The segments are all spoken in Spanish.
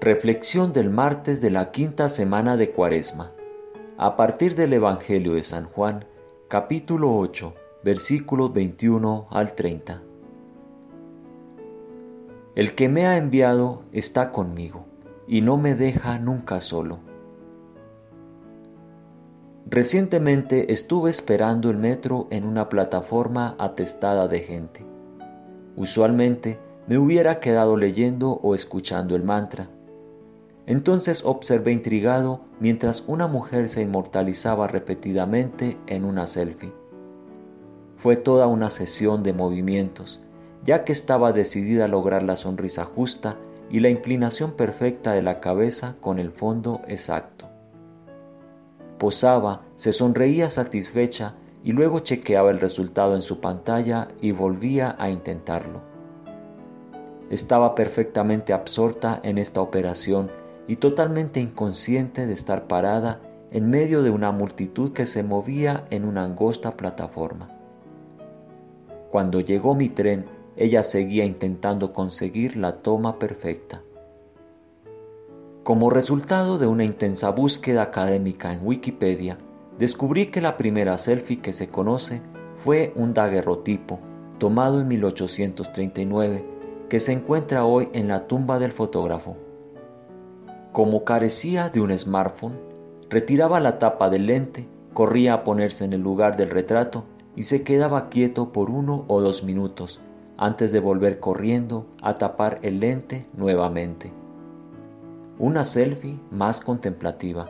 Reflexión del martes de la quinta semana de Cuaresma. A partir del Evangelio de San Juan, capítulo 8, versículos 21 al 30. El que me ha enviado está conmigo y no me deja nunca solo. Recientemente estuve esperando el metro en una plataforma atestada de gente. Usualmente me hubiera quedado leyendo o escuchando el mantra entonces observé intrigado mientras una mujer se inmortalizaba repetidamente en una selfie. Fue toda una sesión de movimientos, ya que estaba decidida a lograr la sonrisa justa y la inclinación perfecta de la cabeza con el fondo exacto. Posaba, se sonreía satisfecha y luego chequeaba el resultado en su pantalla y volvía a intentarlo. Estaba perfectamente absorta en esta operación y totalmente inconsciente de estar parada en medio de una multitud que se movía en una angosta plataforma. Cuando llegó mi tren, ella seguía intentando conseguir la toma perfecta. Como resultado de una intensa búsqueda académica en Wikipedia, descubrí que la primera selfie que se conoce fue un daguerrotipo tomado en 1839 que se encuentra hoy en la tumba del fotógrafo. Como carecía de un smartphone, retiraba la tapa del lente, corría a ponerse en el lugar del retrato y se quedaba quieto por uno o dos minutos antes de volver corriendo a tapar el lente nuevamente. Una selfie más contemplativa.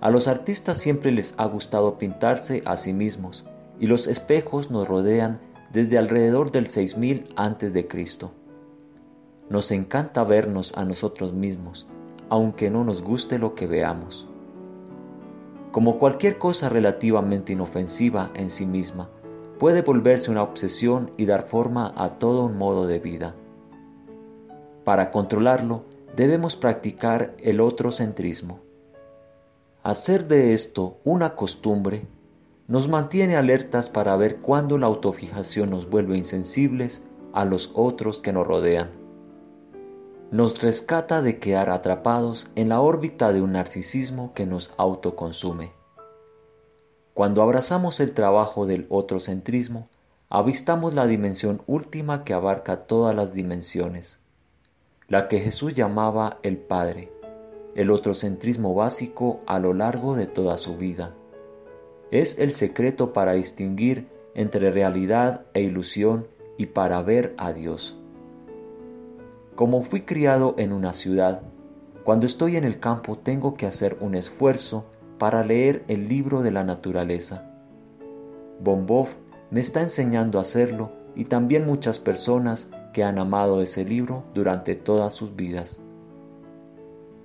A los artistas siempre les ha gustado pintarse a sí mismos y los espejos nos rodean desde alrededor del 6000 a.C. Nos encanta vernos a nosotros mismos aunque no nos guste lo que veamos. Como cualquier cosa relativamente inofensiva en sí misma, puede volverse una obsesión y dar forma a todo un modo de vida. Para controlarlo, debemos practicar el otrocentrismo. Hacer de esto una costumbre nos mantiene alertas para ver cuándo la autofijación nos vuelve insensibles a los otros que nos rodean nos rescata de quedar atrapados en la órbita de un narcisismo que nos autoconsume. Cuando abrazamos el trabajo del otrocentrismo, avistamos la dimensión última que abarca todas las dimensiones, la que Jesús llamaba el Padre, el otrocentrismo básico a lo largo de toda su vida. Es el secreto para distinguir entre realidad e ilusión y para ver a Dios. Como fui criado en una ciudad, cuando estoy en el campo tengo que hacer un esfuerzo para leer el libro de la naturaleza. Bombov me está enseñando a hacerlo y también muchas personas que han amado ese libro durante todas sus vidas.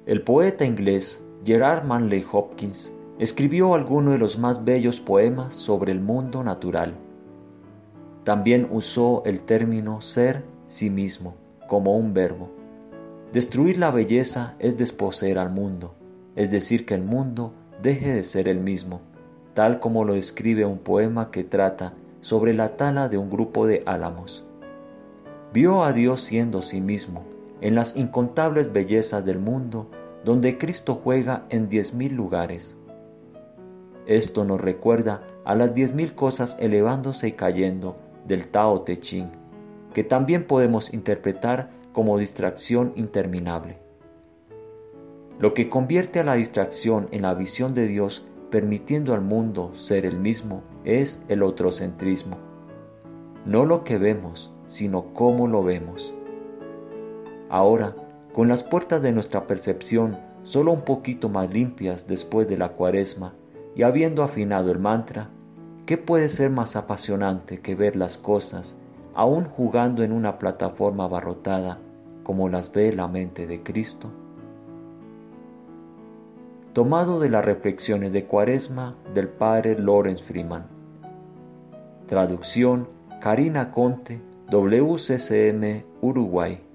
El poeta inglés Gerard Manley Hopkins escribió algunos de los más bellos poemas sobre el mundo natural. También usó el término ser sí mismo como un verbo. Destruir la belleza es desposeer al mundo, es decir, que el mundo deje de ser el mismo, tal como lo describe un poema que trata sobre la tala de un grupo de álamos. Vio a Dios siendo sí mismo en las incontables bellezas del mundo donde Cristo juega en diez mil lugares. Esto nos recuerda a las diez mil cosas elevándose y cayendo del Tao Te Ching, que también podemos interpretar como distracción interminable. Lo que convierte a la distracción en la visión de Dios permitiendo al mundo ser el mismo es el otrocentrismo. No lo que vemos, sino cómo lo vemos. Ahora, con las puertas de nuestra percepción solo un poquito más limpias después de la cuaresma y habiendo afinado el mantra, ¿qué puede ser más apasionante que ver las cosas aún jugando en una plataforma abarrotada como las ve la mente de Cristo? Tomado de las reflexiones de Cuaresma del padre Lawrence Freeman. Traducción Karina Conte, WCCM, Uruguay.